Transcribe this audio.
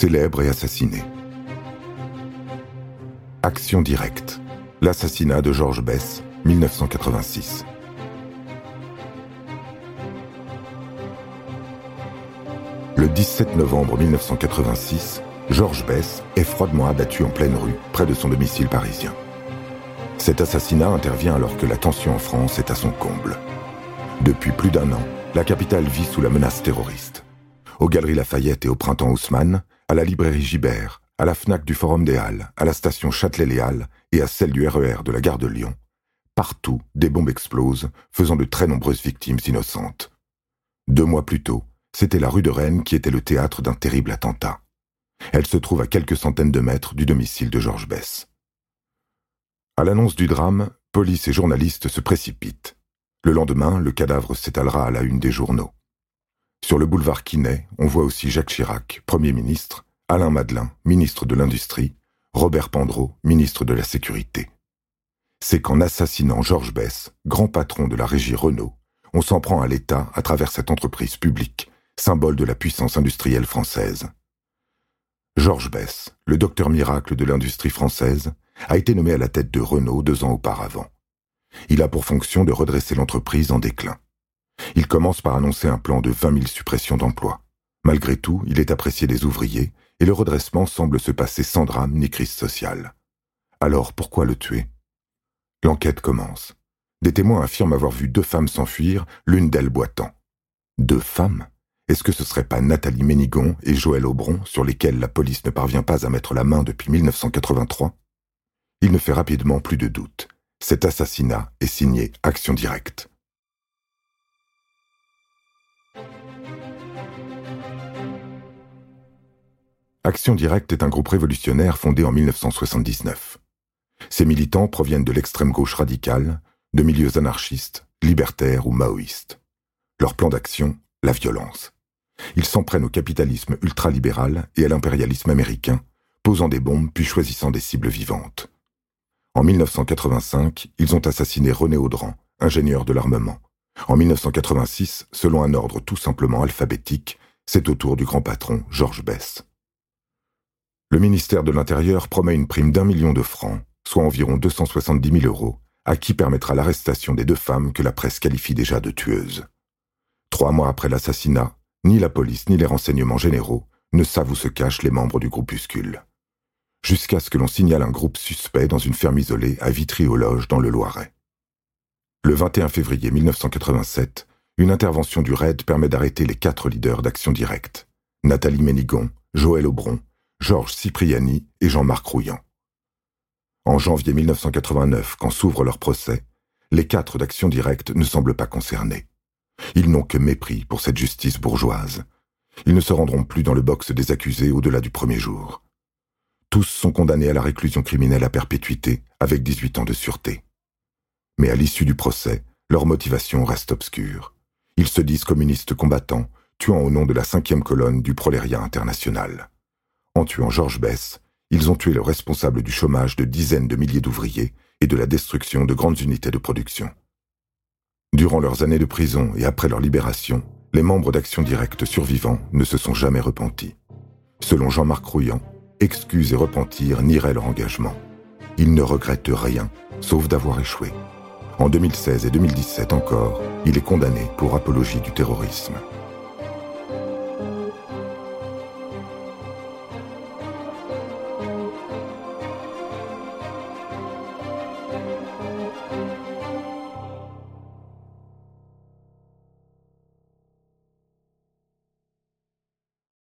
Célèbre et assassiné. Action directe. L'assassinat de Georges Bess, 1986. Le 17 novembre 1986, Georges Bess est froidement abattu en pleine rue, près de son domicile parisien. Cet assassinat intervient alors que la tension en France est à son comble. Depuis plus d'un an, la capitale vit sous la menace terroriste. Aux Galeries Lafayette et au Printemps Haussmann, à la librairie Gibert, à la FNAC du Forum des Halles, à la station Châtelet-Les et à celle du RER e de la gare de Lyon, partout des bombes explosent, faisant de très nombreuses victimes innocentes. Deux mois plus tôt, c'était la rue de Rennes qui était le théâtre d'un terrible attentat. Elle se trouve à quelques centaines de mètres du domicile de Georges Bess. À l'annonce du drame, police et journalistes se précipitent. Le lendemain, le cadavre s'étalera à la une des journaux. Sur le boulevard Quinet, on voit aussi Jacques Chirac, Premier ministre, Alain Madelin, ministre de l'Industrie, Robert Pandreau, ministre de la Sécurité. C'est qu'en assassinant Georges Bess, grand patron de la régie Renault, on s'en prend à l'État à travers cette entreprise publique, symbole de la puissance industrielle française. Georges Bess, le docteur miracle de l'industrie française, a été nommé à la tête de Renault deux ans auparavant. Il a pour fonction de redresser l'entreprise en déclin. Il commence par annoncer un plan de 20 000 suppressions d'emplois. Malgré tout, il est apprécié des ouvriers et le redressement semble se passer sans drame ni crise sociale. Alors pourquoi le tuer? L'enquête commence. Des témoins affirment avoir vu deux femmes s'enfuir, l'une d'elles boitant. Deux femmes? Est-ce que ce serait pas Nathalie Ménigon et Joël Aubron sur lesquels la police ne parvient pas à mettre la main depuis 1983 Il ne fait rapidement plus de doute. Cet assassinat est signé Action directe. Action directe est un groupe révolutionnaire fondé en 1979. Ses militants proviennent de l'extrême gauche radicale, de milieux anarchistes, libertaires ou maoïstes. Leur plan d'action, la violence. Ils s'en prennent au capitalisme ultralibéral et à l'impérialisme américain, posant des bombes puis choisissant des cibles vivantes. En 1985, ils ont assassiné René Audran, ingénieur de l'armement. En 1986, selon un ordre tout simplement alphabétique, c'est au tour du grand patron Georges Bess. Le ministère de l'Intérieur promet une prime d'un million de francs, soit environ 270 000 euros, à qui permettra l'arrestation des deux femmes que la presse qualifie déjà de tueuses. Trois mois après l'assassinat, ni la police ni les renseignements généraux ne savent où se cachent les membres du groupuscule. Jusqu'à ce que l'on signale un groupe suspect dans une ferme isolée à Vitry-aux-Loges dans le Loiret. Le 21 février 1987, une intervention du RAID permet d'arrêter les quatre leaders d'Action Directe. Nathalie Ménigon, Joël Aubron, Georges Cipriani et Jean-Marc Rouillant. En janvier 1989, quand s'ouvre leur procès, les quatre d'Action Directe ne semblent pas concernés. Ils n'ont que mépris pour cette justice bourgeoise. Ils ne se rendront plus dans le box des accusés au-delà du premier jour. Tous sont condamnés à la réclusion criminelle à perpétuité, avec 18 ans de sûreté. Mais à l'issue du procès, leur motivation reste obscure. Ils se disent communistes combattants, tuant au nom de la cinquième colonne du prolétariat international. En tuant Georges Bess, ils ont tué le responsable du chômage de dizaines de milliers d'ouvriers et de la destruction de grandes unités de production. Durant leurs années de prison et après leur libération, les membres d'Action Directe survivants ne se sont jamais repentis. Selon Jean-Marc Rouillant, excuses et repentir nieraient leur engagement. Ils ne regrettent rien, sauf d'avoir échoué. En 2016 et 2017 encore, il est condamné pour apologie du terrorisme.